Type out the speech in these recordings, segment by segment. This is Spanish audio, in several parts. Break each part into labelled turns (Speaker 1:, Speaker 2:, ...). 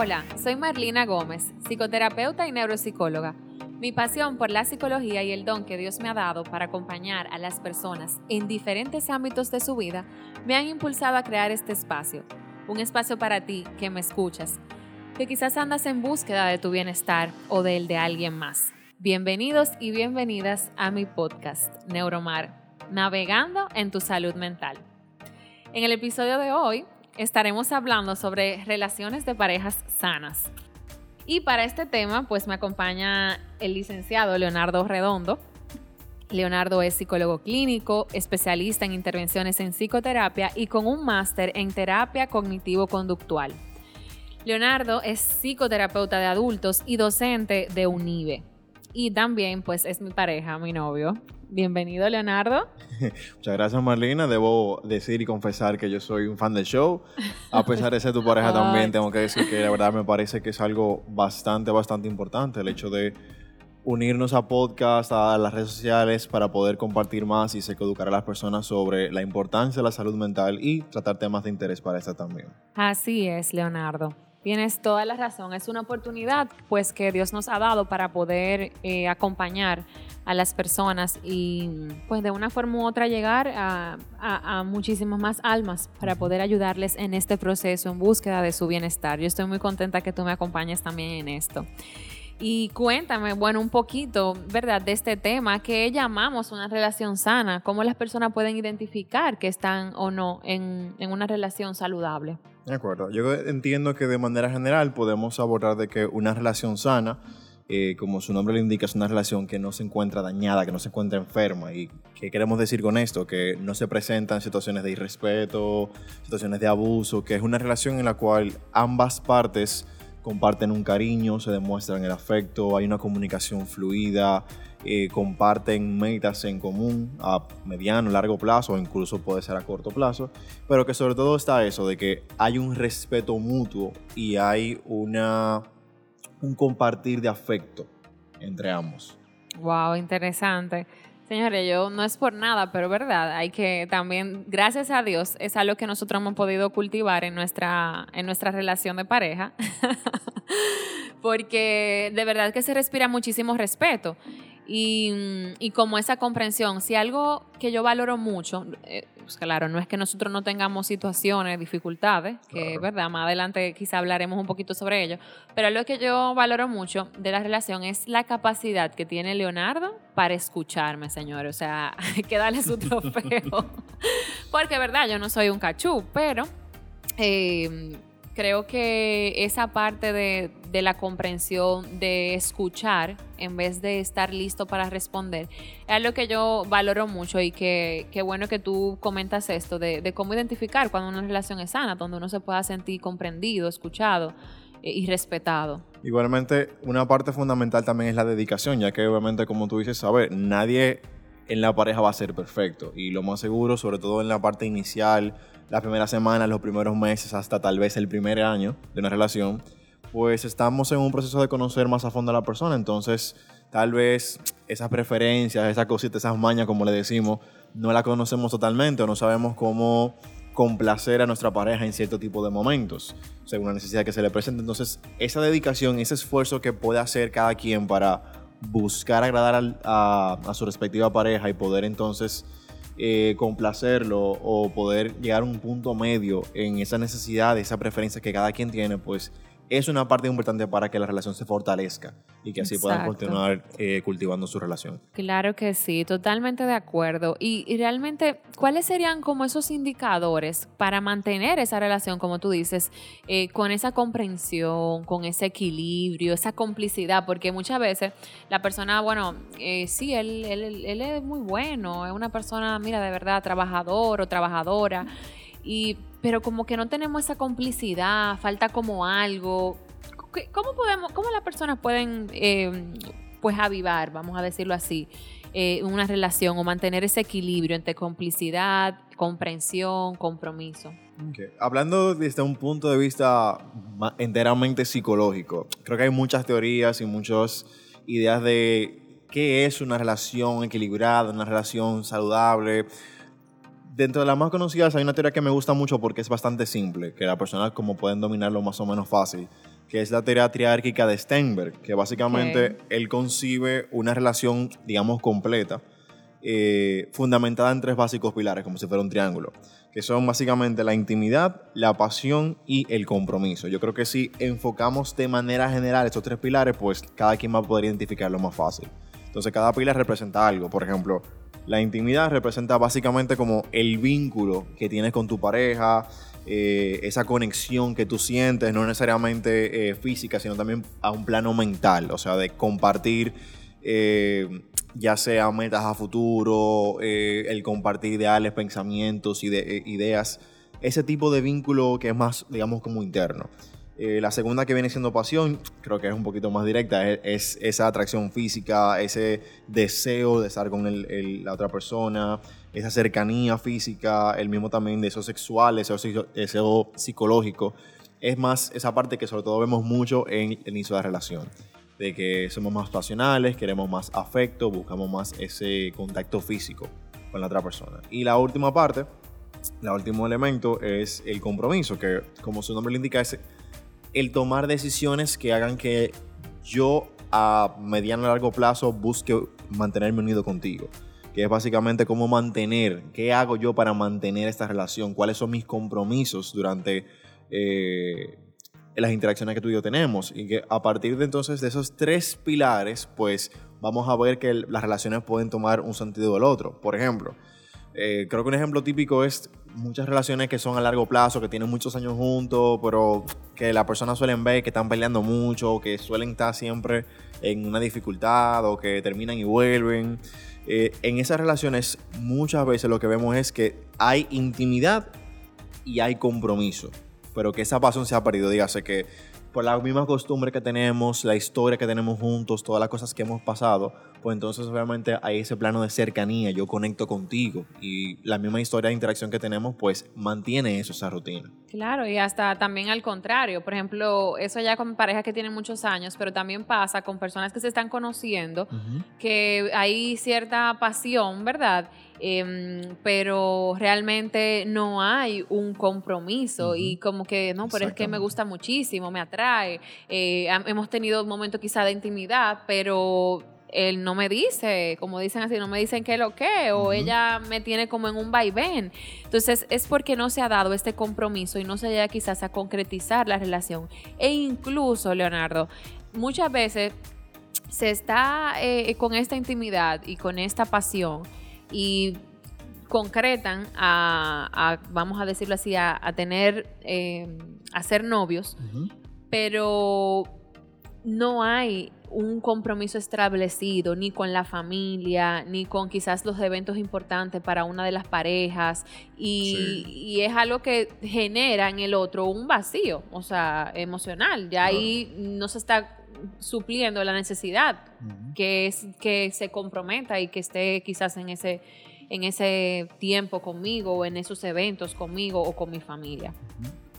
Speaker 1: Hola, soy Marlina Gómez, psicoterapeuta y neuropsicóloga. Mi pasión por la psicología y el don que Dios me ha dado para acompañar a las personas en diferentes ámbitos de su vida me han impulsado a crear este espacio. Un espacio para ti que me escuchas, que quizás andas en búsqueda de tu bienestar o del de alguien más. Bienvenidos y bienvenidas a mi podcast, Neuromar, navegando en tu salud mental. En el episodio de hoy estaremos hablando sobre relaciones de parejas sanas. Y para este tema, pues me acompaña el licenciado Leonardo Redondo. Leonardo es psicólogo clínico, especialista en intervenciones en psicoterapia y con un máster en terapia cognitivo-conductual. Leonardo es psicoterapeuta de adultos y docente de UNIBE. Y también, pues, es mi pareja, mi novio. Bienvenido, Leonardo.
Speaker 2: Muchas gracias, Marlina. Debo decir y confesar que yo soy un fan del show. A pesar de ser tu pareja también, tengo que decir que la verdad me parece que es algo bastante, bastante importante el hecho de unirnos a podcast, a las redes sociales para poder compartir más y educar a las personas sobre la importancia de la salud mental y tratar temas de interés para esta también.
Speaker 1: Así es, Leonardo. Tienes toda la razón. Es una oportunidad pues que Dios nos ha dado para poder eh, acompañar a las personas y pues de una forma u otra llegar a, a, muchísimas más almas para poder ayudarles en este proceso en búsqueda de su bienestar. Yo estoy muy contenta que tú me acompañes también en esto. Y cuéntame, bueno, un poquito, ¿verdad?, de este tema que llamamos una relación sana, cómo las personas pueden identificar que están o no en, en una relación saludable.
Speaker 2: De acuerdo. Yo entiendo que de manera general podemos abordar de que una relación sana, eh, como su nombre lo indica, es una relación que no se encuentra dañada, que no se encuentra enferma. ¿Y qué queremos decir con esto? Que no se presentan situaciones de irrespeto, situaciones de abuso, que es una relación en la cual ambas partes comparten un cariño, se demuestran el afecto, hay una comunicación fluida, eh, comparten metas en común a mediano, largo plazo o incluso puede ser a corto plazo, pero que sobre todo está eso de que hay un respeto mutuo y hay una, un compartir de afecto entre ambos.
Speaker 1: Wow, interesante. Señores, yo no es por nada, pero verdad, hay que también, gracias a Dios, es algo que nosotros hemos podido cultivar en nuestra, en nuestra relación de pareja, porque de verdad que se respira muchísimo respeto. Y, y, como esa comprensión, si algo que yo valoro mucho, eh, pues claro, no es que nosotros no tengamos situaciones, dificultades, que es verdad, más adelante quizá hablaremos un poquito sobre ello, pero lo que yo valoro mucho de la relación es la capacidad que tiene Leonardo para escucharme, señores. O sea, hay que darle su trofeo. Porque, verdad, yo no soy un cachú, pero... Eh, creo que esa parte de, la comprensión, de escuchar en vez de estar listo para responder, es algo que yo valoro mucho y que, bueno que tú comentas esto, de, cómo identificar cuando una relación es sana, donde uno se pueda sentir comprendido, escuchado eh, y respetado.
Speaker 2: Igualmente, una parte fundamental también es la dedicación, ya que obviamente, como tú dices, a ver, nadie en la pareja va a ser perfecto. Y lo más seguro, sobre todo en la parte inicial, las primeras semanas, los primeros meses, hasta tal vez el primer año de una relación, pues estamos en un proceso de conocer más a fondo a la persona. Entonces, tal vez esas preferencias, esas cositas, esas mañas, como le decimos, no la conocemos totalmente o no sabemos cómo complacer a nuestra pareja en cierto tipo de momentos, según la necesidad que se le presente. Entonces, esa dedicación, ese esfuerzo que puede hacer cada quien para buscar agradar a, a su respectiva pareja y poder entonces eh, complacerlo o poder llegar a un punto medio en esa necesidad, esa preferencia que cada quien tiene, pues es una parte importante para que la relación se fortalezca y que así puedan continuar eh, cultivando su relación.
Speaker 1: Claro que sí, totalmente de acuerdo. Y, realmente, ¿cuáles serían como esos indicadores para mantener esa relación, como tú dices, eh, con esa comprensión, con ese equilibrio, esa complicidad? Porque muchas veces la persona, bueno, eh, sí, él, él, él es muy bueno, es una persona, mira, de verdad, trabajador o trabajadora. Y pero como que no tenemos esa complicidad, falta como algo. ¿Cómo podemos, cómo las personas pueden em, pues avivar, vamos a decirlo así, eh, una relación o mantener ese equilibrio entre complicidad, comprensión, compromiso?
Speaker 2: Hablando desde un punto de vista enteramente psicológico, creo que hay muchas teorías y muchas ideas de qué es una relación equilibrada, una relación saludable dentro de las más conocidas hay una teoría que me gusta mucho porque es bastante simple, que las personas como pueden dominarlo más o menos fácil, que es la teoría triárquica de Steinberg, que básicamente él concibe una relación, digamos, completa, eh, fundamentada en tres básicos pilares, como si fuera un triángulo, que son básicamente la intimidad, la pasión y el compromiso. Yo creo que si enfocamos de manera general estos tres pilares, pues cada quien va a poder identificarlo más fácil. Entonces cada pilar representa algo. Por ejemplo, la intimidad representa básicamente como el vínculo que tienes con tu pareja, eh, esa conexión que tú sientes, no necesariamente eh, física, sino también a un plano mental, o sea, de compartir eh, ya sea metas a futuro, el compartir ideales, pensamientos, ideas, ese tipo de vínculo que es más, digamos, como interno. La segunda que viene siendo pasión, creo que es un poquito más directa, es, esa atracción física, ese deseo de estar con la otra persona, esa cercanía física, el mismo también de eso sexual, eso, eso psicológico. Es más esa parte que sobre todo vemos mucho en el inicio de la relación. De que somos más pasionales, queremos más afecto, buscamos más ese contacto físico con la otra persona. Y la última parte, el último elemento es el compromiso, que como su nombre le indica es el tomar decisiones que hagan que yo a mediano y largo plazo busque mantenerme unido contigo que es básicamente cómo mantener, qué hago yo para mantener esta relación, cuáles son mis compromisos durante eh, las interacciones que tú y yo tenemos. Y que a partir de entonces de esos tres pilares, pues vamos a ver que las relaciones pueden tomar un sentido del otro. Por ejemplo, eh, creo que un ejemplo típico es muchas relaciones que son a largo plazo, que tienen muchos años juntos, pero que las personas suelen ver que están peleando mucho, que suelen estar siempre en una dificultad o que terminan y vuelven. Eh, en esas relaciones muchas veces lo que vemos es que hay intimidad y hay compromiso, pero que esa pasión se ha perdido. Dígase que por la misma costumbre que tenemos, la historia que tenemos juntos, todas las cosas que hemos pasado, pues entonces obviamente hay ese plano de cercanía, yo conecto contigo y la misma historia de interacción que tenemos, pues mantiene eso, esa rutina.
Speaker 1: Claro, y hasta también al contrario, por ejemplo, eso ya con parejas que tienen muchos años, pero también pasa con personas que se están conociendo, que hay cierta pasión, ¿verdad? Em, pero realmente no hay un compromiso y como que no, pero es que me gusta muchísimo, me atrae. Eh, hemos tenido un momento quizá de intimidad, pero él no me dice, como dicen así, no me dicen qué lo que, o ella me tiene como en un vaivén. Entonces es porque no se ha dado este compromiso y no se llega quizás a concretizar la relación. E incluso, Leonardo, muchas veces se está eh, con esta intimidad y con esta pasión y concretan a, vamos a decirlo así, a, tener, eh, a ser novios, pero no hay un compromiso establecido ni con la familia, ni con quizás los eventos importantes para una de las parejas, y, es algo que genera en el otro un vacío, o sea, emocional. Ya ahí no se está supliendo la necesidad que es que se comprometa y que esté quizás en ese en ese tiempo conmigo o en esos eventos conmigo o con mi familia.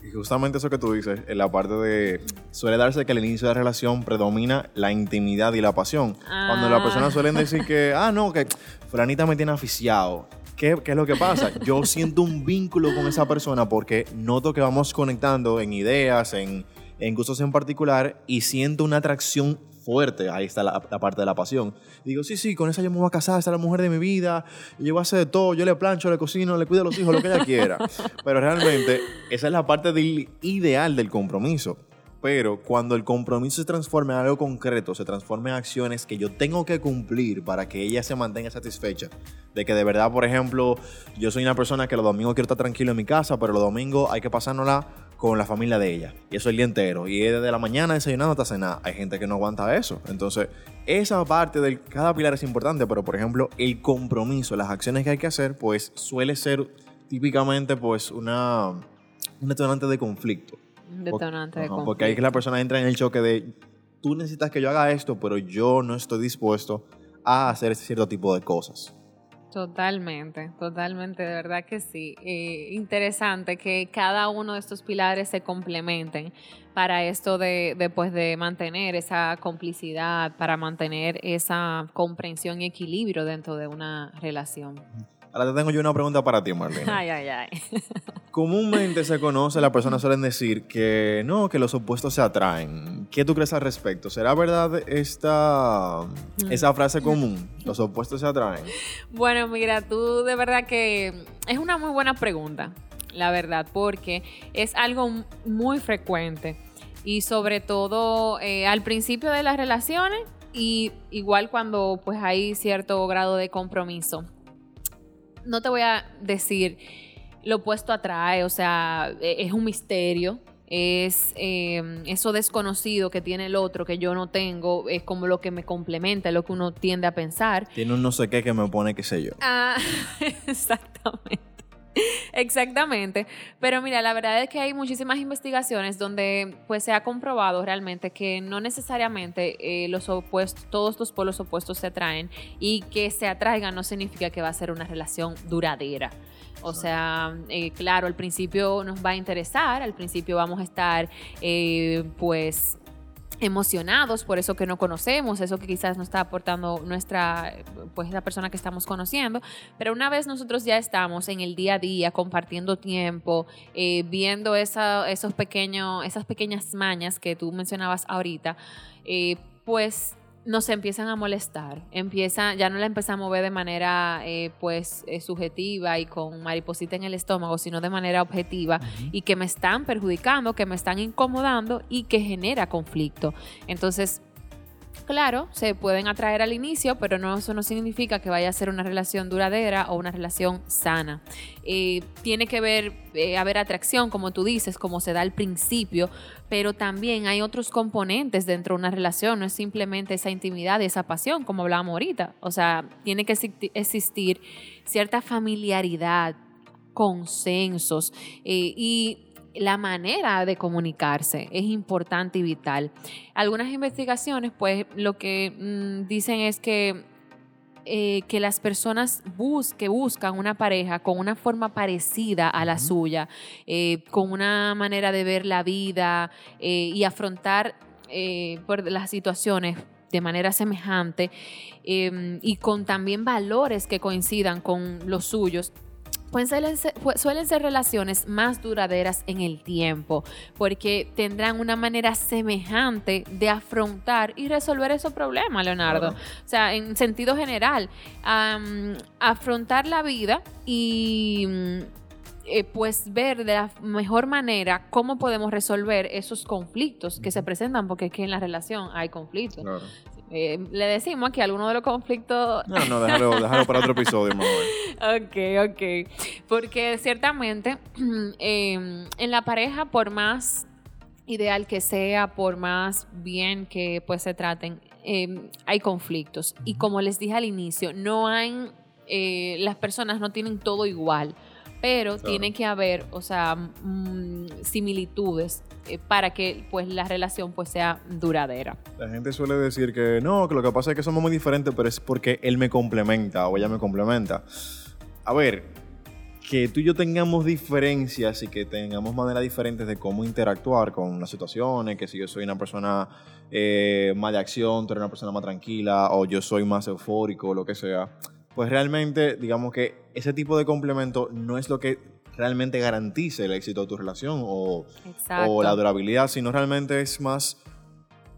Speaker 2: Y justamente eso que tú dices, en la parte de. Suele darse que al inicio de la relación predomina la intimidad y la pasión. Cuando las personas ah. suelen decir que, ah, no, que Fulanita me tiene aficiado. ¿Qué, ¿Qué, es lo que pasa? Yo siento un vínculo con esa persona porque noto que vamos conectando en ideas, en, en gustos en particular y siento una atracción fuerte, ahí está la, parte de la pasión. Digo, sí, sí, con esa yo me voy a casar, esta es la mujer de mi vida, yo voy a hacer de todo, yo le plancho, le cocino, le cuido a los hijos, lo que ella quiera. Pero realmente esa es la parte del ideal del compromiso. Pero cuando el compromiso se transforma en algo concreto, se transforma en acciones que yo tengo que cumplir para que ella se mantenga satisfecha. De que de verdad, por ejemplo, yo soy una persona que los domingos quiero estar tranquilo en mi casa, pero los domingos hay que pasárnosla con la familia de ella. Y eso el día entero. Y desde la mañana desayunando hasta cenar. Hay gente que no aguanta eso. Entonces, esa parte de cada pilar es importante, pero por ejemplo, el compromiso, las acciones que hay que hacer, pues suele ser típicamente pues una, un detonante de conflicto.
Speaker 1: Un detonante de conflicto.
Speaker 2: Porque ahí que la persona entra en el choque de, tú necesitas que yo haga esto, pero yo no estoy dispuesto a hacer cierto tipo de cosas.
Speaker 1: Totalmente, totalmente, de verdad que sí. Eh, interesante que cada uno de estos pilares se complementen para esto de, de, pues, de mantener esa complicidad, para mantener esa comprensión y equilibrio dentro de una relación.
Speaker 2: Ahora te tengo yo una pregunta para ti, Marlene.
Speaker 1: Ay, ay, ay.
Speaker 2: Comúnmente se conoce, las personas suelen decir que no, que los opuestos se atraen. ¿Qué tú crees al respecto? ¿Será verdad esta, esa frase común? Los opuestos se atraen.
Speaker 1: Bueno, mira, tú de verdad que es una muy buena pregunta, la verdad, porque es algo muy frecuente y sobre todo eh, al principio de las relaciones y igual cuando pues hay cierto grado de compromiso. No te voy a decir lo opuesto atrae, o sea, e, es un misterio. Es em, eso desconocido que tiene el otro que yo no tengo, es como lo que me complementa, lo que uno tiende a pensar.
Speaker 2: Tiene un no sé qué que me pone qué sé yo.
Speaker 1: Ah, exactamente. Exactamente. Pero mira, la verdad es que hay muchísimas investigaciones donde pues se ha comprobado realmente que no necesariamente eh, los opuestos, todos los polos opuestos se atraen y que se atraigan no significa que va a ser una relación duradera. O sea, eh, claro, al principio nos va a interesar, al principio vamos a estar eh, pues emocionados por eso que no conocemos, eso que quizás nos está aportando nuestra, pues la persona que estamos conociendo, pero una vez nosotros ya estamos en el día a día compartiendo tiempo, eh, viendo esa, esos pequeños, esas pequeñas mañas que tú mencionabas ahorita, pues nos empiezan a molestar, empieza, ya no la empezamos a ver de manera eh, pues eh, subjetiva y con mariposita en el estómago, sino de manera objetiva y que me están perjudicando, que me están incomodando y que genera conflicto. Entonces, claro, se pueden atraer al inicio, pero no, eso no significa que vaya a ser una relación duradera o una relación sana. Eh, tiene que ver, eh, haber atracción, como tú dices, como se da al principio, pero también hay otros componentes dentro de una relación, no es simplemente esa intimidad, esa pasión, como hablábamos ahorita. O sea, tiene que existir cierta familiaridad, consensos eh, y la manera de comunicarse es importante y vital. Algunas investigaciones, pues, lo que mm, dicen es que, eh, que las personas que buscan una pareja con una forma parecida a la suya, eh, con una manera de ver la vida eh, y afrontar por las situaciones de manera semejante em, y con también valores que coincidan con los suyos, pues suelen ser, relaciones más duraderas en el tiempo, porque tendrán una manera semejante de afrontar y resolver esos problemas, Leonardo. O sea, en sentido general, afrontar la vida y eh, pues ver de la mejor manera cómo podemos resolver esos conflictos que se presentan, porque es que en la relación hay conflictos. Eh, le decimos que alguno de los conflictos...
Speaker 2: No, no, déjalo, déjalo para otro episodio, mamá.
Speaker 1: ok, ok. Porque ciertamente em, en la pareja, por más ideal que sea, por más bien que pues se traten, em, hay conflictos. Y como les dije al inicio, no hay... Eh, las personas no tienen todo igual pero tiene que haber, o sea, mm, similitudes eh, para que pues la relación pues sea duradera.
Speaker 2: La gente suele decir que no, que lo que pasa es que somos muy diferentes, pero es porque él me complementa o ella me complementa. A ver, que tú y yo tengamos diferencias y que tengamos maneras diferentes de cómo interactuar con las situaciones, que si yo soy una persona eh, más de acción, tú eres una persona más tranquila, o yo soy más eufórico, lo que sea pues realmente digamos que ese tipo de complemento no es lo que realmente garantice el éxito de tu relación o, o la durabilidad, sino realmente es más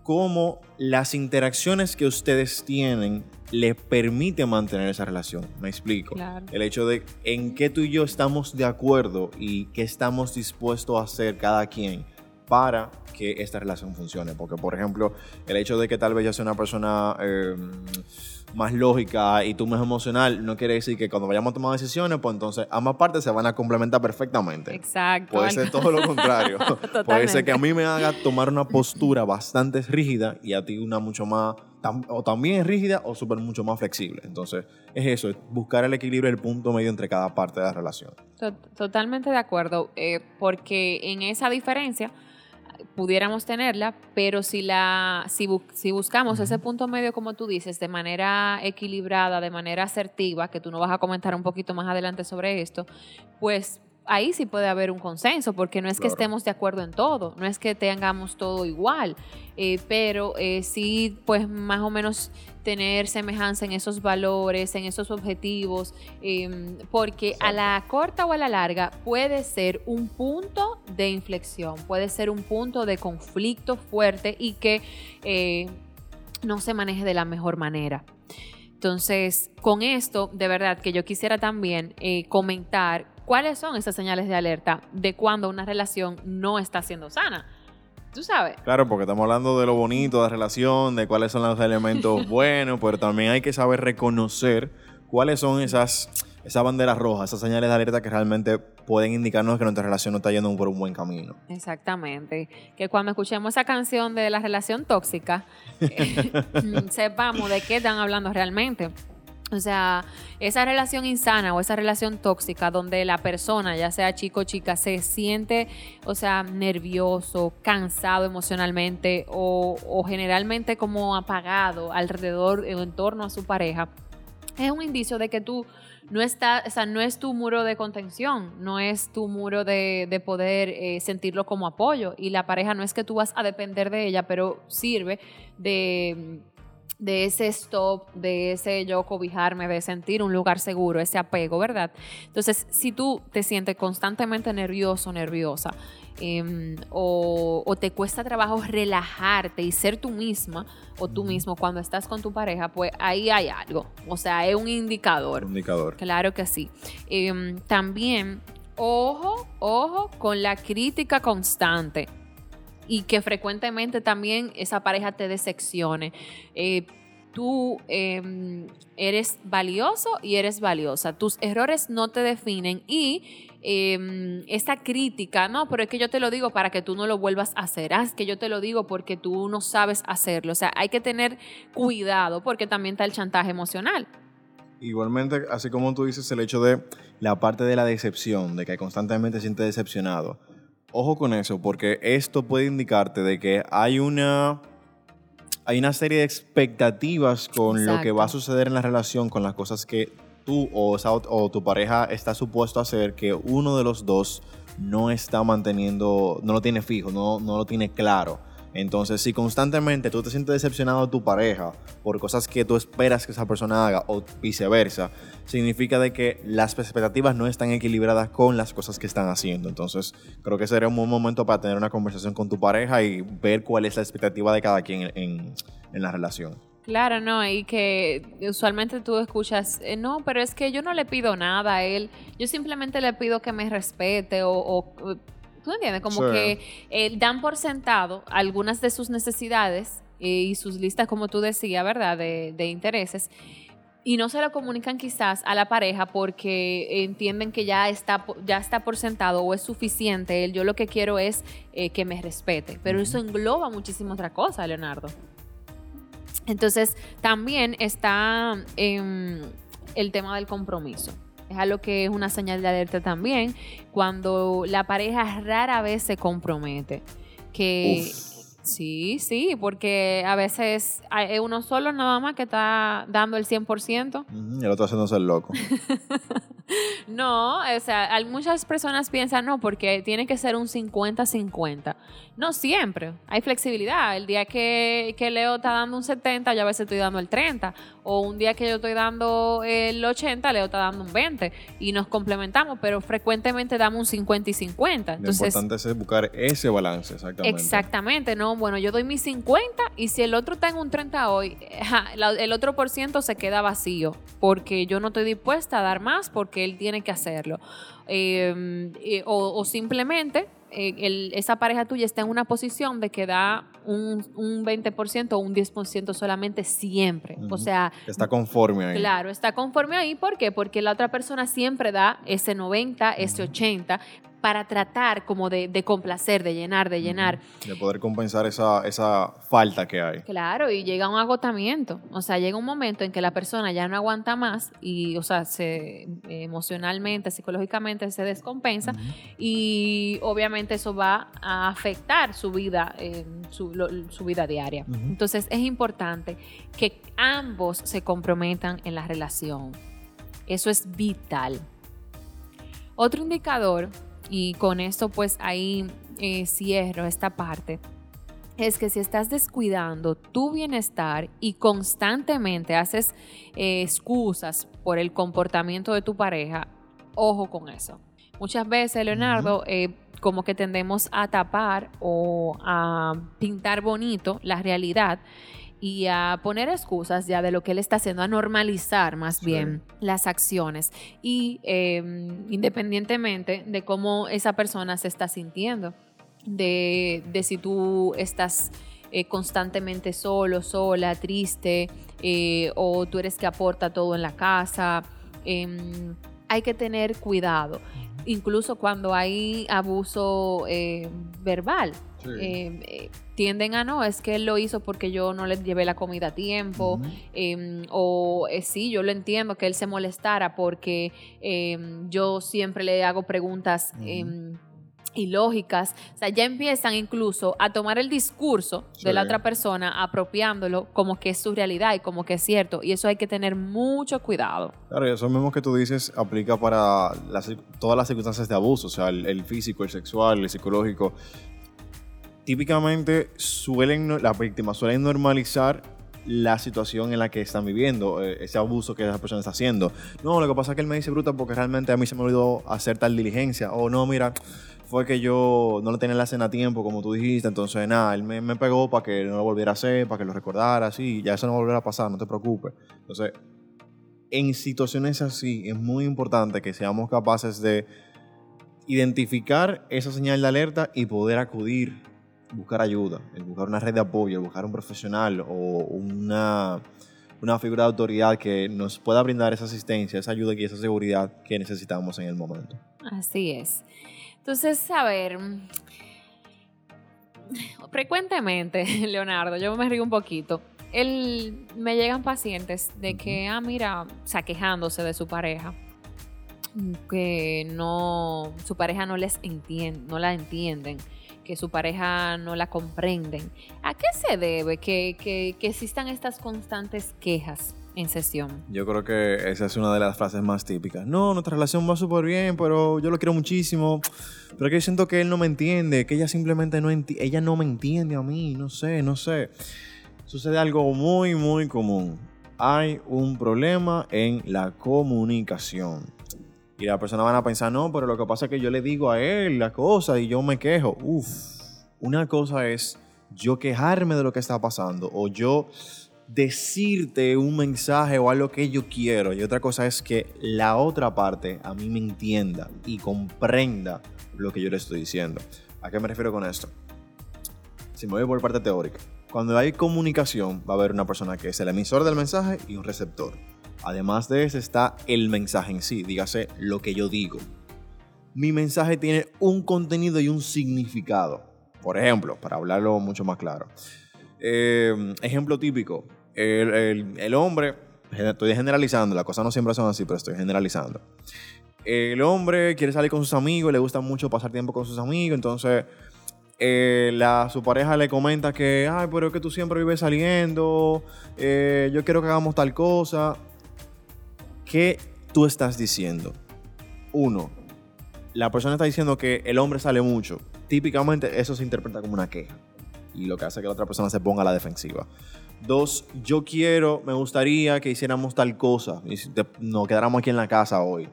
Speaker 2: cómo las interacciones que ustedes tienen le permiten mantener esa relación. Me explico. El hecho de en qué tú y yo estamos de acuerdo y qué estamos dispuestos a hacer cada quien para que esta relación funcione. Porque, por ejemplo, el hecho de que tal vez yo sea una persona eh, más lógica y tú más emocional, no quiere decir que cuando vayamos a tomar decisiones, pues entonces ambas partes se van a complementar perfectamente.
Speaker 1: Exacto.
Speaker 2: Puede ser todo lo contrario. Puede ser que a mí me haga tomar una postura bastante rígida y a ti una mucho más, o también rígida o súper mucho más flexible. Entonces, es eso, es buscar el equilibrio, el punto medio entre cada parte de la relación.
Speaker 1: Totalmente de acuerdo, eh, porque en esa diferencia pudiéramos tenerla, pero si, la, si, si buscamos ese punto medio, como tú dices, de manera equilibrada, de manera asertiva, que tú nos vas a comentar un poquito más adelante sobre esto, pues ahí sí puede haber un consenso, porque no es que estemos de acuerdo en todo, no es que tengamos todo igual, eh, pero eh, sí, pues más o menos tener semejanza en esos valores, en esos objetivos, em, porque a la corta o a la larga puede ser un punto de inflexión, puede ser un punto de conflicto fuerte y que eh, no se maneje de la mejor manera. Entonces, con esto, de verdad que yo quisiera también comentar ¿Cuáles son esas señales de alerta de cuando una relación no está siendo sana? Tú sabes.
Speaker 2: Claro, porque estamos hablando de lo bonito de la relación, de cuáles son los elementos buenos, pero también hay que saber reconocer cuáles son esas, esas banderas rojas, esas señales de alerta que realmente pueden indicarnos que nuestra relación no está yendo por un buen camino.
Speaker 1: Exactamente. Que cuando escuchemos esa canción de la relación tóxica, eh, sepamos de qué están hablando realmente. O sea, esa relación insana o esa relación tóxica donde la persona, ya sea chico o chica, se siente, o sea, nervioso, cansado emocionalmente o, generalmente como apagado alrededor o en torno a su pareja, es un indicio de que tú no está, o sea, no es tu muro de contención, no es tu muro de, poder eh, sentirlo como apoyo. Y la pareja no es que tú vas a depender de ella, pero sirve de de ese stop, de ese yo cobijarme, de sentir un lugar seguro, ese apego, ¿verdad? Entonces, si tú te sientes constantemente nervioso, nerviosa, em, o, te cuesta trabajo relajarte y ser tú misma o tú mismo cuando estás con tu pareja, pues ahí hay algo. O sea, es un indicador.
Speaker 2: indicador.
Speaker 1: Claro que sí. Em, también, ojo, ojo con la crítica constante y que frecuentemente también esa pareja te decepcione. Eh, tú em, eres valioso y eres valiosa. Tus errores no te definen y eh, esa crítica, no, pero es que yo te lo digo para que tú no lo vuelvas a hacer. Ah, es que yo te lo digo porque tú no sabes hacerlo. O sea, hay que tener cuidado porque también está el chantaje emocional.
Speaker 2: Igualmente, así como tú dices, el hecho de la parte de la decepción, de que constantemente se siente decepcionado Ojo con eso, porque esto puede indicarte de que hay una, hay una serie de expectativas con lo que va a suceder en la relación, con las cosas que tú o, o tu pareja está supuesto a hacer, que uno de los dos no está manteniendo, no lo tiene fijo, no, no lo tiene claro. Entonces, si constantemente tú te sientes decepcionado de tu pareja por cosas que tú esperas que esa persona haga o viceversa, significa de que las expectativas no están equilibradas con las cosas que están haciendo. Entonces, creo que sería un buen momento para tener una conversación con tu pareja y ver cuál es la expectativa de cada quien en, la relación.
Speaker 1: Claro, no, y que usualmente tú escuchas, eh, no, pero es que yo no le pido nada a él, yo simplemente le pido que me respete o ¿Tú entiendes? Como que eh, dan por sentado algunas de sus necesidades eh, y sus listas, como tú decías, ¿verdad? De, intereses. Y no se lo comunican quizás a la pareja porque entienden que ya está, ya está por sentado o es suficiente. yo lo que quiero es eh, que me respete. Pero eso engloba muchísimo otra cosa, Leonardo. Entonces, también está em, el tema del compromiso es algo que es una señal de alerta también, cuando la pareja rara vez se compromete. Que sí, sí, porque a veces hay uno solo nada más que está dando el 100%.
Speaker 2: y el otro haciéndose el loco.
Speaker 1: no, o sea, muchas personas piensan, no, porque tiene que ser un 50-50. No siempre, hay flexibilidad. El día que, que, Leo está dando un 70, yo a veces estoy dando el 30. O un día que yo estoy dando el 80, Leo está dando un 20. Y nos complementamos, pero frecuentemente damos un 50 y 50.
Speaker 2: Lo importante es buscar ese balance, exactamente.
Speaker 1: Exactamente, no, bueno, yo doy mi 50 y si el otro está en un 30 hoy, el otro por ciento se queda vacío porque yo no estoy dispuesta a dar más porque él tiene que hacerlo. Em, o, simplemente eh, esa pareja tuya está en una posición de que da un, un 20% o un 10% solamente siempre. O sea...
Speaker 2: Está conforme ahí.
Speaker 1: Claro, está conforme ahí. ¿Por qué? Porque la otra persona siempre da ese 90, ese 80, para tratar como de, complacer, de llenar, de llenar.
Speaker 2: De poder compensar esa, esa falta que hay.
Speaker 1: Claro, y llega un agotamiento. O sea, llega un momento en que la persona ya no aguanta más y, o sea, se, emocionalmente, psicológicamente se descompensa y obviamente eso va a afectar su vida, su, su, vida diaria. Entonces es importante que ambos se comprometan en la relación. Eso es vital. Otro indicador, y con esto pues ahí eh, cierro esta parte, es que si estás descuidando tu bienestar y constantemente haces eh, excusas por el comportamiento de tu pareja, ojo con eso. Muchas veces, Leonardo, eh, como que tendemos a tapar o a pintar bonito la realidad y a poner excusas ya de lo que él está haciendo, a normalizar más bien las acciones y em, independientemente de cómo esa persona se está sintiendo, de, si tú estás eh, constantemente solo, sola, triste, eh, o tú eres que aporta todo en la casa. Em, hay que tener cuidado, incluso cuando hay abuso eh, verbal. Em, eh, tienden a no, es que él lo hizo porque yo no le llevé la comida a tiempo, em, o eh, sí, yo lo entiendo que él se molestara porque em, yo siempre le hago preguntas ilógicas, o sea, ya empiezan incluso a tomar el discurso de la otra persona, apropiándolo como que es su realidad y como que es cierto, y eso hay que tener mucho cuidado.
Speaker 2: Claro, y eso mismo que tú dices aplica para todas las circunstancias de abuso, o sea, el físico, el sexual, el psicológico típicamente suelen, las víctimas suelen normalizar la situación en la que están viviendo, eh, ese abuso que esa persona está haciendo. No, lo que pasa es que él me dice bruta porque realmente a mí se me olvidó hacer tal diligencia. O no, mira, fue que yo no le tenía la cena a tiempo, como tú dijiste. Entonces, nada, él me, me pegó para que no lo volviera a hacer, para que lo recordara, así. Ya eso no volverá a pasar, no te preocupes. Entonces, en situaciones así, es muy importante que seamos capaces de identificar esa señal de alerta y poder acudir buscar ayuda, el buscar una red de apoyo, el buscar un profesional o una, una figura de autoridad que nos pueda brindar esa asistencia, esa ayuda y esa seguridad que necesitamos en el momento.
Speaker 1: Así es. Entonces, a ver, frecuentemente, Leonardo, yo me río un poquito. Él, me llegan pacientes de que, ah, mira, saquejándose de su pareja, que no, su pareja no les entiende, no la entienden que su pareja no la comprenden. ¿A qué se debe que, que, existan estas constantes quejas? en sesión.
Speaker 2: Yo creo que esa es una de las frases más típicas. No, nuestra relación va súper bien, pero yo lo quiero muchísimo. Pero que siento que él no me entiende, que ella simplemente no ella no me entiende a mí, no sé, no sé. Sucede algo muy, muy común. Hay un problema en la comunicación. Y la persona van a pensar, no, pero lo que pasa es que yo le digo a él la cosa y yo me quejo. Uf, una cosa es yo quejarme de lo que está pasando o yo decirte un mensaje o algo que yo quiero. Y otra cosa es que la otra parte a mí me entienda y comprenda lo que yo le estoy diciendo. ¿A qué me refiero con esto? Si me voy por parte teórica. Cuando hay comunicación va a haber una persona que es el emisor del mensaje y un receptor. Además de eso está el mensaje en sí, dígase lo que yo digo. Mi mensaje tiene un contenido y un significado. Por ejemplo, para hablarlo mucho más claro. Eh, ejemplo típico, el, hombre, estoy generalizando, las cosas no siempre son así, pero estoy generalizando. El hombre quiere salir con sus amigos, le gusta mucho pasar tiempo con sus amigos, entonces eh, su pareja le comenta que, ay, pero es que tú siempre vives saliendo, eh, yo quiero que hagamos tal cosa. ¿Qué tú estás diciendo? Uno, la persona está diciendo que el hombre sale mucho. Típicamente eso se interpreta como una queja. Y lo que hace que la otra persona se ponga a la defensiva. Dos, yo quiero, me gustaría que hiciéramos tal cosa. Y nos quedáramos aquí en la casa hoy.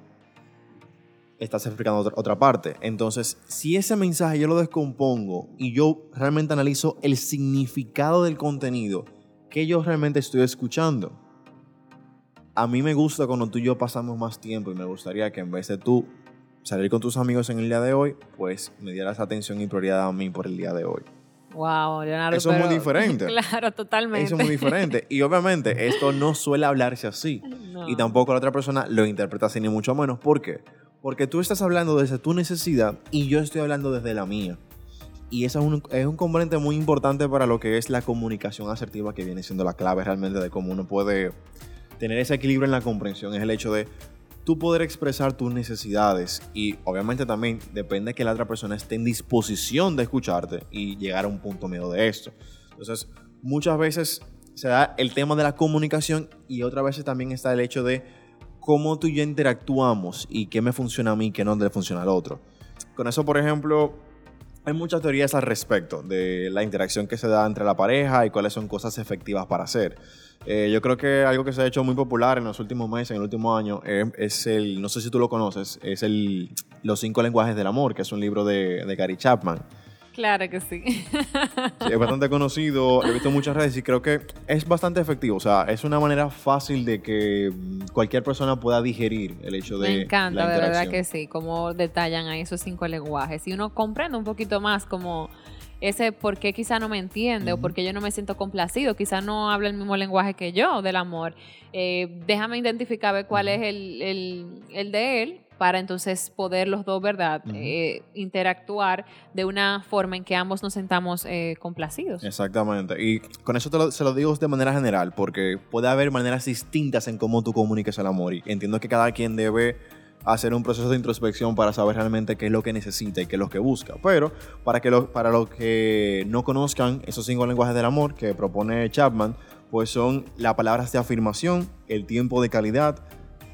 Speaker 2: Estás explicando otra, otra parte. Entonces, si ese mensaje yo lo descompongo y yo realmente analizo el significado del contenido que yo realmente estoy escuchando, a mí me gusta cuando tú y yo pasamos más tiempo y me gustaría que en vez de tú salir con tus amigos en el día de hoy, pues me dieras atención y prioridad a mí por el día de hoy.
Speaker 1: Wow, Leonardo.
Speaker 2: Eso es muy diferente.
Speaker 1: Claro, totalmente.
Speaker 2: Eso es muy diferente. Y obviamente esto no suele hablarse así. Y tampoco la otra persona lo interpreta así, ni mucho menos. ¿Por qué? Porque tú estás hablando desde tu necesidad y yo estoy hablando desde la mía. Y eso es un, es un componente muy importante para lo que es la comunicación asertiva, que viene siendo la clave realmente de cómo uno puede tener ese equilibrio en la comprensión es el hecho de tú poder expresar tus necesidades y obviamente también depende de que la otra persona esté en disposición de escucharte y llegar a un punto medio de esto. Entonces, muchas veces se da el tema de la comunicación y otras veces también está el hecho de cómo tú y yo interactuamos y qué me funciona a mí y qué no le funciona al otro. Con eso, por ejemplo, hay muchas teorías al respecto de la interacción que se da entre la pareja y cuáles son cosas efectivas para hacer. Eh, yo creo que algo que se ha hecho muy popular en los últimos meses, en el último año, es, el, no sé si tú lo conoces, es el Los cinco lenguajes del amor, que es un libro de, de Gary Chapman.
Speaker 1: Claro que sí.
Speaker 2: es bastante conocido, lo he visto en muchas redes y creo que es bastante efectivo. O sea, es una manera fácil de que cualquier persona pueda digerir el hecho de.
Speaker 1: Me encanta, de verdad que sí, como detallan ahí esos cinco lenguajes. Y uno comprende un poquito más como ese por qué quizá no me entiende o por qué yo no me siento complacido, quizá no habla el mismo lenguaje que yo del amor. Eh, déjame identificar ver cuál es el, el, el de él para entonces poder los dos, ¿verdad?, eh, interactuar de una forma en que ambos nos sentamos eh, complacidos.
Speaker 2: Exactamente. Y con eso te se lo digo de manera general, porque puede haber maneras distintas en cómo tú comuniques el amor. Y entiendo que cada quien debe hacer un proceso de introspección para saber realmente qué es lo que necesita y qué es lo que busca. Pero para, que lo, para los que no conozcan esos cinco lenguajes del amor que propone Chapman, pues son las palabras de afirmación, el tiempo de calidad,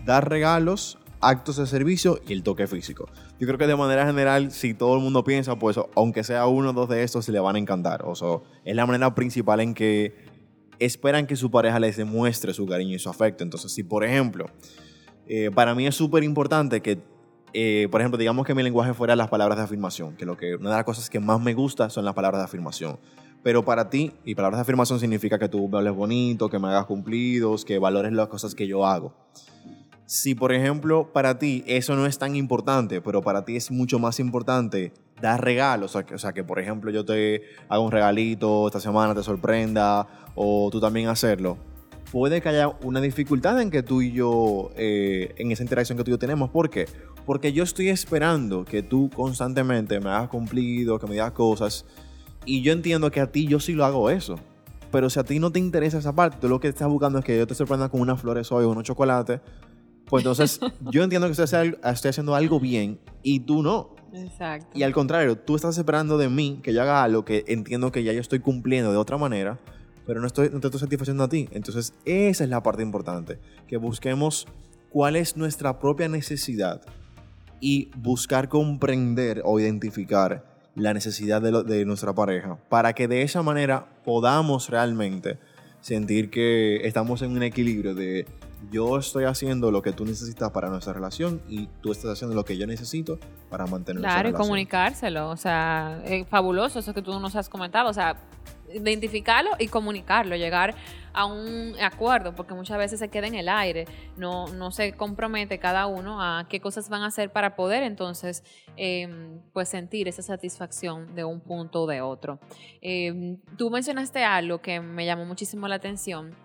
Speaker 2: dar regalos, actos de servicio y el toque físico. Yo creo que de manera general, si todo el mundo piensa, pues aunque sea uno o dos de estos, le van a encantar. O sea, es la manera principal en que esperan que su pareja les demuestre su cariño y su afecto. Entonces, si por ejemplo, eh, para mí es súper importante que, eh, por ejemplo, digamos que mi lenguaje fuera las palabras de afirmación, que, lo que una de las cosas que más me gusta son las palabras de afirmación. Pero para ti, y palabras de afirmación significa que tú me hables bonito, que me hagas cumplidos, que valores las cosas que yo hago si por ejemplo para ti eso no es tan importante, pero para ti es mucho más importante dar regalos, o sea, que, por ejemplo yo te haga un regalito esta semana, te sorprenda, o tú también hacerlo, puede que haya una dificultad en que tú y yo, eh, en esa interacción que tú y yo tenemos. ¿Por qué? Porque yo estoy esperando que tú constantemente me hagas cumplido, que me digas cosas, y yo entiendo que a ti yo sí lo hago eso. Pero si a ti no te interesa esa parte, tú lo que estás buscando es que yo te sorprenda con unas flores hoy o unos chocolates, pues entonces, yo entiendo que estoy, haciendo algo bien y tú no.
Speaker 1: Exacto.
Speaker 2: Y al contrario, tú estás esperando de mí que yo haga algo que entiendo que ya yo estoy cumpliendo de otra manera, pero no, estoy, no te estoy satisfaciendo a ti. Entonces, esa es la parte importante, que busquemos cuál es nuestra propia necesidad y buscar comprender o identificar la necesidad de, de nuestra pareja para que de esa manera podamos realmente sentir que estamos en un equilibrio de yo estoy haciendo lo que tú necesitas para nuestra relación y tú estás haciendo lo que yo necesito para mantener
Speaker 1: claro,
Speaker 2: Claro,
Speaker 1: y comunicárselo. O sea, es fabuloso eso que tú nos has comentado. O sea, identificarlo y comunicarlo, llegar a un acuerdo, porque muchas veces se queda en el aire, no, no se compromete cada uno a qué cosas van a hacer para poder entonces em, pues sentir esa satisfacción de un punto o de otro. Em, tú mencionaste algo que me llamó muchísimo la atención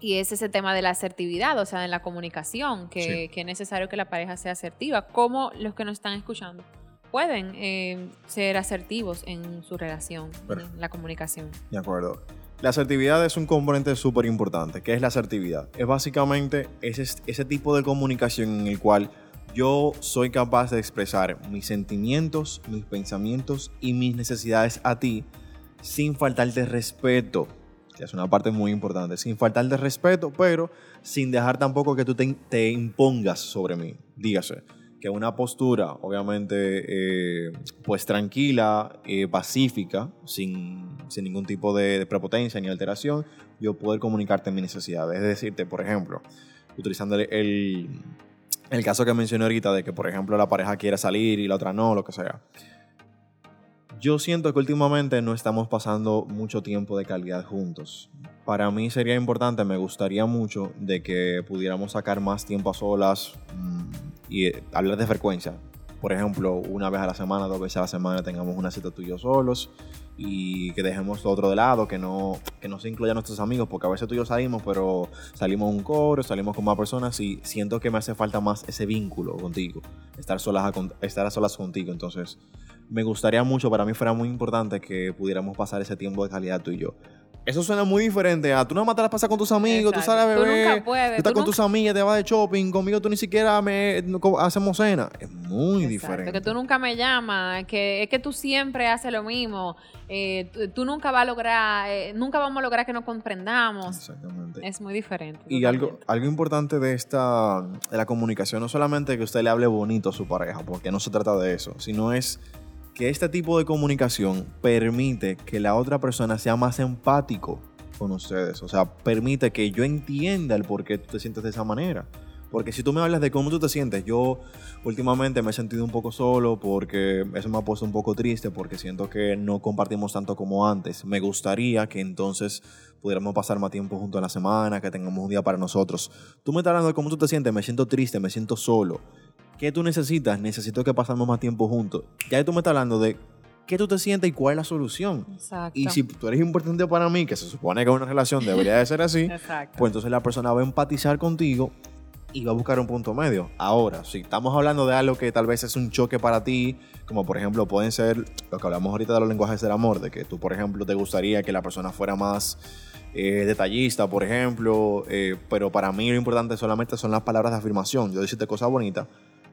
Speaker 1: y es ese tema de la asertividad, o sea, en la comunicación, que, es necesario que la pareja sea asertiva. ¿Cómo los que nos están escuchando pueden eh, ser asertivos en su relación, en la comunicación?
Speaker 2: De acuerdo. La asertividad es un componente súper importante. ¿Qué es la asertividad? Es básicamente ese, ese tipo de comunicación en el cual yo soy capaz de expresar mis sentimientos, mis pensamientos y mis necesidades a ti sin faltarte respeto que es una parte muy importante, sin faltar de respeto, pero sin dejar tampoco que tú te, impongas sobre mí. Dígase, que una postura, obviamente, eh, pues tranquila, eh, pacífica, sin, ningún tipo de, prepotencia ni alteración, yo poder comunicarte mis necesidades. Es decirte, por ejemplo, utilizando el, el caso que mencioné ahorita de que, por ejemplo, la pareja quiere salir y la otra no, lo que sea yo siento que últimamente no estamos pasando mucho tiempo de calidad juntos. Para mí sería importante, me gustaría mucho de que pudiéramos sacar más tiempo a solas mm, y eh, hablar de frecuencia. Por ejemplo, una vez a la semana, dos veces a la semana tengamos una cita tú y yo solos y que dejemos lo otro de lado, que no, que no se incluyan nuestros amigos, porque a veces tú y yo salimos, pero salimos un coro, salimos con más personas y siento que me hace falta más ese vínculo contigo, estar, solas estar a solas contigo. Entonces, me gustaría mucho, para mí fuera muy importante que pudiéramos pasar ese tiempo de calidad tú y yo. eso suena muy diferente a tú no matas la pasar con tus amigos, tú sales a
Speaker 1: Tú
Speaker 2: beber,
Speaker 1: nunca puedes,
Speaker 2: tú estás
Speaker 1: tú
Speaker 2: con
Speaker 1: nunca-
Speaker 2: tus amigas, te vas de shopping, conmigo tú ni siquiera me hacemos cena. Es muy
Speaker 1: Exacto,
Speaker 2: diferente.
Speaker 1: Que tú nunca me llamas, que es que tú siempre haces lo mismo, eh, tú, tú nunca vas a lograr, eh, nunca vamos a lograr que nos comprendamos.
Speaker 2: Exactamente.
Speaker 1: Es muy diferente.
Speaker 2: Y algo, algo importante de esta de la comunicación, no solamente que usted le hable bonito a su pareja, porque no se trata de eso, sino es que este tipo de comunicación permite que la otra persona sea más empático con ustedes. O sea, permite que yo entienda el por qué tú te sientes de esa manera. Porque si tú me hablas de cómo tú te sientes, yo últimamente me he sentido un poco solo porque eso me ha puesto un poco triste porque siento que no compartimos tanto como antes. Me gustaría que entonces pudiéramos pasar más tiempo juntos en la semana, que tengamos un día para nosotros. Tú me estás hablando de cómo tú te sientes, me siento triste, me siento solo. ¿Qué tú necesitas? Necesito que pasemos más tiempo juntos. Ya tú me estás hablando de qué tú te sientes y cuál es la solución.
Speaker 1: Exacto.
Speaker 2: Y si tú eres importante para mí, que se supone que una relación debería de ser así,
Speaker 1: Exacto.
Speaker 2: pues entonces la persona va a empatizar contigo y va a buscar un punto medio. Ahora, si estamos hablando de algo que tal vez es un choque para ti, como por ejemplo pueden ser lo que hablamos ahorita de los lenguajes del amor, de que tú, por ejemplo, te gustaría que la persona fuera más eh, detallista, por ejemplo, eh, pero para mí lo importante solamente son las palabras de afirmación, yo decirte cosas bonitas,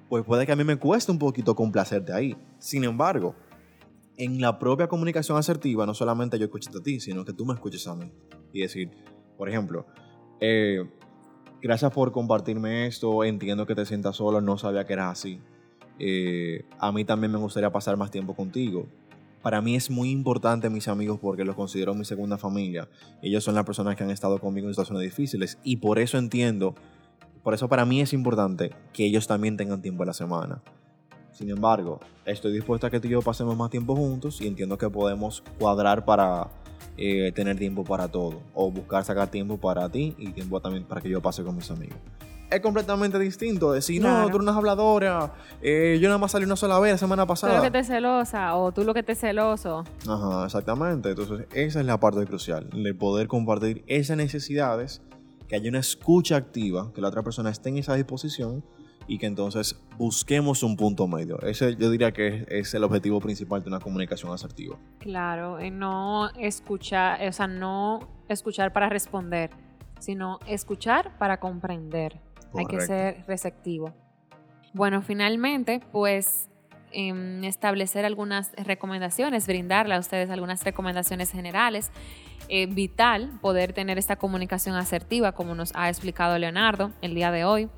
Speaker 2: pues puede que a mí me cueste un poquito complacerte ahí. Sin embargo, en la propia comunicación asertiva, no solamente yo escucharte a ti, sino que tú me escuches a mí. Y decir, por ejemplo, eh, gracias por compartirme esto, entiendo que te sientas solo, no sabía que eras así. Eh, a mí también me gustaría pasar más tiempo contigo. Para mí es muy importante mis amigos porque los considero mi segunda familia. Ellos son las personas que han estado conmigo en situaciones difíciles y por eso entiendo, por eso para mí es importante que ellos también tengan tiempo a la semana. Sin embargo, estoy dispuesto a que tú y yo pasemos más tiempo juntos y entiendo que podemos cuadrar para eh, tener tiempo para todo. O buscar sacar tiempo para ti y tiempo también para que yo pase con mis amigos. Es completamente distinto decir, no,
Speaker 1: Claro.
Speaker 2: tú eres una habladora, eh, yo nada más salí una sola vez la semana
Speaker 1: Tú lo
Speaker 2: pasada.
Speaker 1: que estés celosa o tú lo que estés celoso.
Speaker 2: Ajá, exactamente. Entonces, esa es la parte crucial, de poder compartir esas necesidades, que haya una escucha activa, que la otra persona esté en esa disposición y que entonces busquemos un punto medio. Ese yo diría que es, el objetivo principal de una comunicación asertiva.
Speaker 1: Claro, no escuchar, o sea, no escuchar para responder, sino escuchar para comprender. Hay que ser receptivo. Bueno, finalmente, pues em, establecer algunas recomendaciones, brindarle a ustedes algunas recomendaciones generales. Eh, vital poder tener esta comunicación asertiva, como nos ha explicado Leonardo el día de hoy.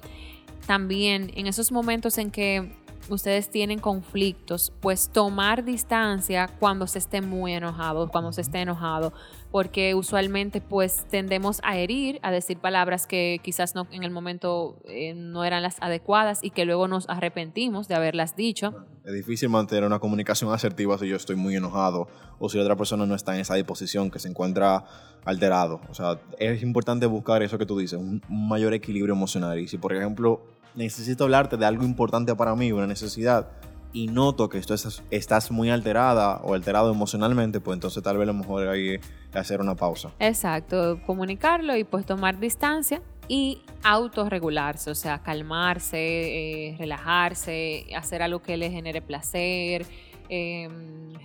Speaker 1: También en esos momentos en que ustedes tienen conflictos, pues tomar distancia cuando se esté muy enojado, cuando se esté enojado, porque usualmente pues tendemos a herir, a decir palabras que quizás no en el momento eh, no eran las adecuadas y que luego nos arrepentimos de haberlas dicho.
Speaker 2: Es difícil mantener una comunicación asertiva si yo estoy muy enojado o si la otra persona no está en esa disposición, que se encuentra alterado. O sea, es importante buscar eso que tú dices, un mayor equilibrio emocional. Y si, por ejemplo, necesito hablarte de algo importante para mí, una necesidad, y noto que esto estás, estás muy alterada o alterado emocionalmente, pues entonces tal vez lo mejor ahí es hacer una pausa.
Speaker 1: Exacto, comunicarlo y pues tomar distancia y autorregularse, o sea, calmarse, eh, relajarse, hacer algo que le genere placer, eh,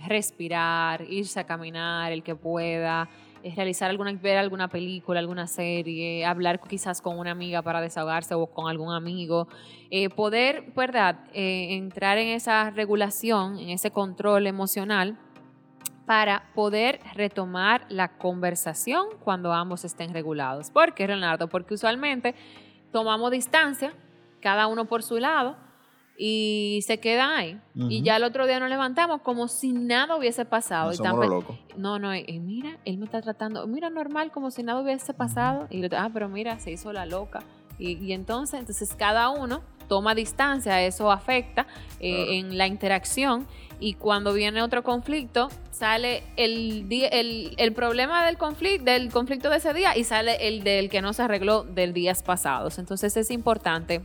Speaker 1: respirar, irse a caminar el que pueda, realizar alguna, ver alguna película, alguna serie, hablar quizás con una amiga para desahogarse o con algún amigo, eh, poder, ¿verdad?, Eh, entrar en esa regulación, en ese control emocional para poder retomar la conversación cuando ambos estén regulados. ¿Por qué, Leonardo? Porque usualmente tomamos distancia, cada uno por su lado, y se quedan ahí. Y
Speaker 2: Ujú.
Speaker 1: ya el otro día nos levantamos como si nada hubiese pasado.
Speaker 2: No
Speaker 1: y
Speaker 2: locos.
Speaker 1: no, no, y mira, él me está tratando, mira, normal, como si nada hubiese pasado. Y yo, ah, pero mira, se hizo la loca. Y, y entonces, entonces cada uno toma distancia, eso afecta eh,
Speaker 2: Claro.
Speaker 1: en la interacción. Y cuando viene otro conflicto, sale el, el, el problema del conflicto, del conflicto de ese día y sale el del que no se arregló del días pasados. Entonces es importante,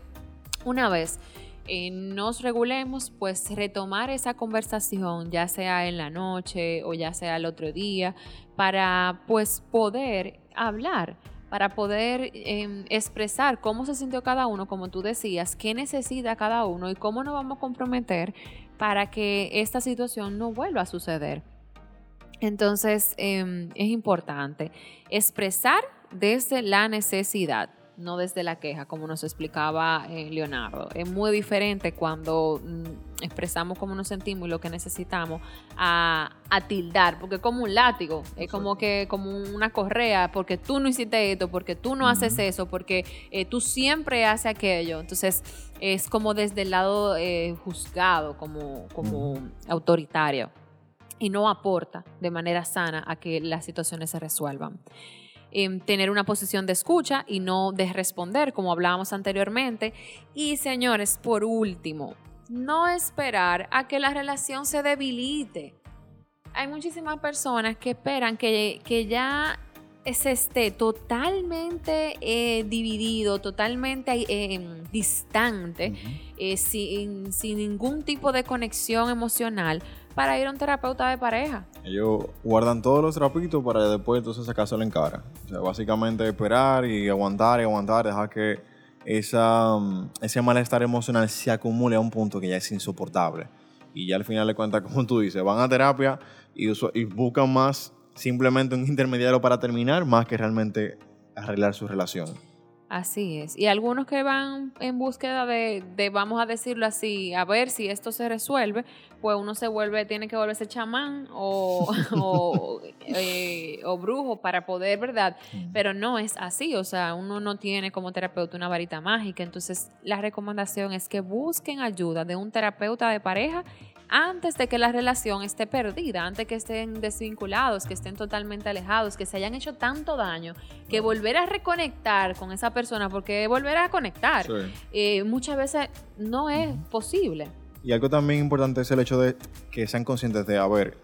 Speaker 1: una vez eh, nos regulemos, pues retomar esa conversación, ya sea en la noche o ya sea el otro día, para pues poder hablar, para poder eh, expresar cómo se sintió cada uno, como tú decías, qué necesita cada uno y cómo nos vamos a comprometer para que esta situación no vuelva a suceder. Entonces, em, es importante expresar desde la necesidad no desde la queja, como nos explicaba eh, Leonardo. Es muy diferente cuando mm, expresamos cómo nos sentimos y lo que necesitamos a, tildar, porque es como un látigo, es como que como una correa, porque tú no hiciste esto, porque tú no haces eso, porque eh, tú siempre haces aquello. Entonces es como desde el lado eh, juzgado, como, como autoritario y no aporta de manera sana a que las situaciones se resuelvan. Em, tener una posición de escucha y no de responder, como hablábamos anteriormente. Y señores, por último, no esperar a que la relación se debilite. Hay muchísimas personas que esperan que, que ya se esté totalmente eh, dividido, totalmente eh, em, distante, eh, sin, sin ningún tipo de conexión emocional para ir a un terapeuta de pareja.
Speaker 2: Ellos guardan todos los trapitos para después entonces sacárselo en cara. O sea, básicamente esperar y aguantar y aguantar, dejar que esa, mm, ese malestar emocional se acumule a un punto que ya es insoportable. Y ya al final de cuentas, como tú dices, van a terapia y, y buscan más simplemente un intermediario para terminar, más que realmente arreglar su relación.
Speaker 1: Así es. Y algunos que van en búsqueda de, vamos a decirlo así, a ver si esto se resuelve, pues uno se vuelve, tiene que volverse chamán o, eh, o, brujo para poder, ¿verdad? Pero no es así. O sea, uno no tiene como terapeuta una varita mágica. Entonces, la recomendación es que busquen ayuda de un terapeuta de pareja antes de que la relación esté perdida, antes que estén desvinculados, que estén totalmente alejados, que se hayan hecho tanto daño, que volver a reconectar con esa persona, porque volver a conectar eh, muchas veces no es posible.
Speaker 2: Y algo también importante es el hecho de que sean conscientes de, a ver,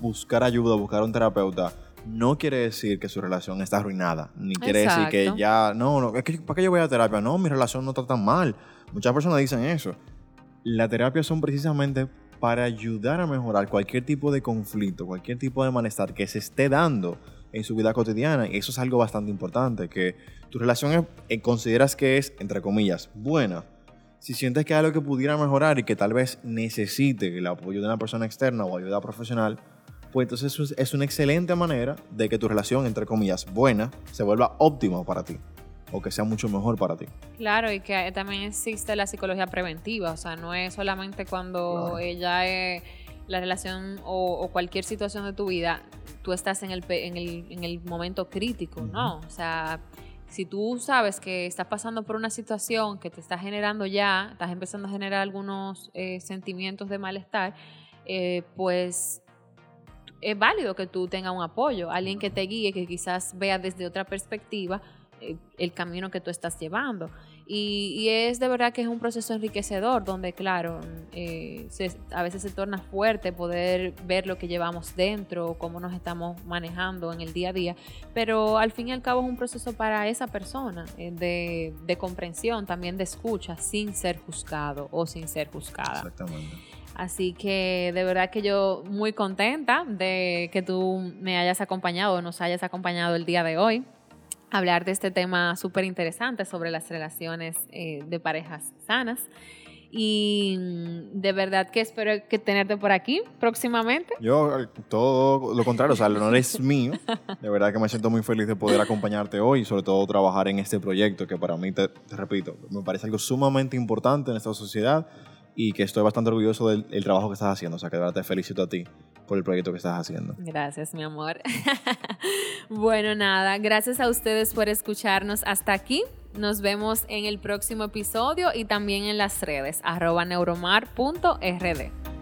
Speaker 2: buscar ayuda, buscar un terapeuta, no quiere decir que su relación está arruinada, ni quiere decir que ya, no, no, es que, ¿para qué yo voy a terapia? No, mi relación no está tan mal. Muchas personas dicen eso. La terapia son precisamente para ayudar a mejorar cualquier tipo de conflicto, cualquier tipo de malestar que se esté dando en su vida cotidiana. Y eso es algo bastante importante, que tu relación eh, consideras que es, entre comillas, buena. Si sientes que hay algo que pudiera mejorar y que tal vez necesite el apoyo de una persona externa o ayuda profesional, pues entonces es una excelente manera de que tu relación, entre comillas, buena, se vuelva óptima para ti o que sea mucho mejor para ti.
Speaker 1: Claro, y que también existe la psicología preventiva, o sea, no es solamente cuando ella es la relación o, cualquier situación de tu vida, tú estás en el, en el, en el momento crítico, ¿no? O sea, si tú sabes que estás pasando por una situación que te está generando ya, estás empezando a generar algunos eh, sentimientos de malestar, eh, pues es válido que tú tengas un apoyo, alguien que te guíe, que quizás vea desde otra perspectiva eh, el camino que tú estás llevando. Y, es de verdad que es un proceso enriquecedor donde, claro, eh, a veces se torna fuerte poder ver lo que llevamos dentro, cómo nos estamos manejando en el día a día, pero al fin y al cabo es un proceso para esa persona eh, de, de comprensión, también de escucha, sin ser juzgado o sin ser juzgada.
Speaker 2: Exactamente.
Speaker 1: Así que de verdad que yo muy contenta de que tú me hayas acompañado o nos hayas acompañado el día de hoy hablar de este tema súper interesante sobre las relaciones eh, de parejas sanas. Y mm, de verdad que espero que tenerte por aquí próximamente.
Speaker 2: Yo, eh, todo lo contrario, o sea, el honor es mío. De verdad que me siento muy feliz de poder acompañarte hoy y sobre todo trabajar en este proyecto que para mí, te repito, me parece algo sumamente importante en esta sociedad y que estoy bastante orgulloso del, trabajo que estás haciendo. O sea, que de verdad te felicito a ti por el proyecto que estás haciendo.
Speaker 1: Gracias, mi amor. bueno, nada, gracias a ustedes por escucharnos hasta aquí. Nos vemos en el próximo episodio y también en las redes arroba neuromar.rd.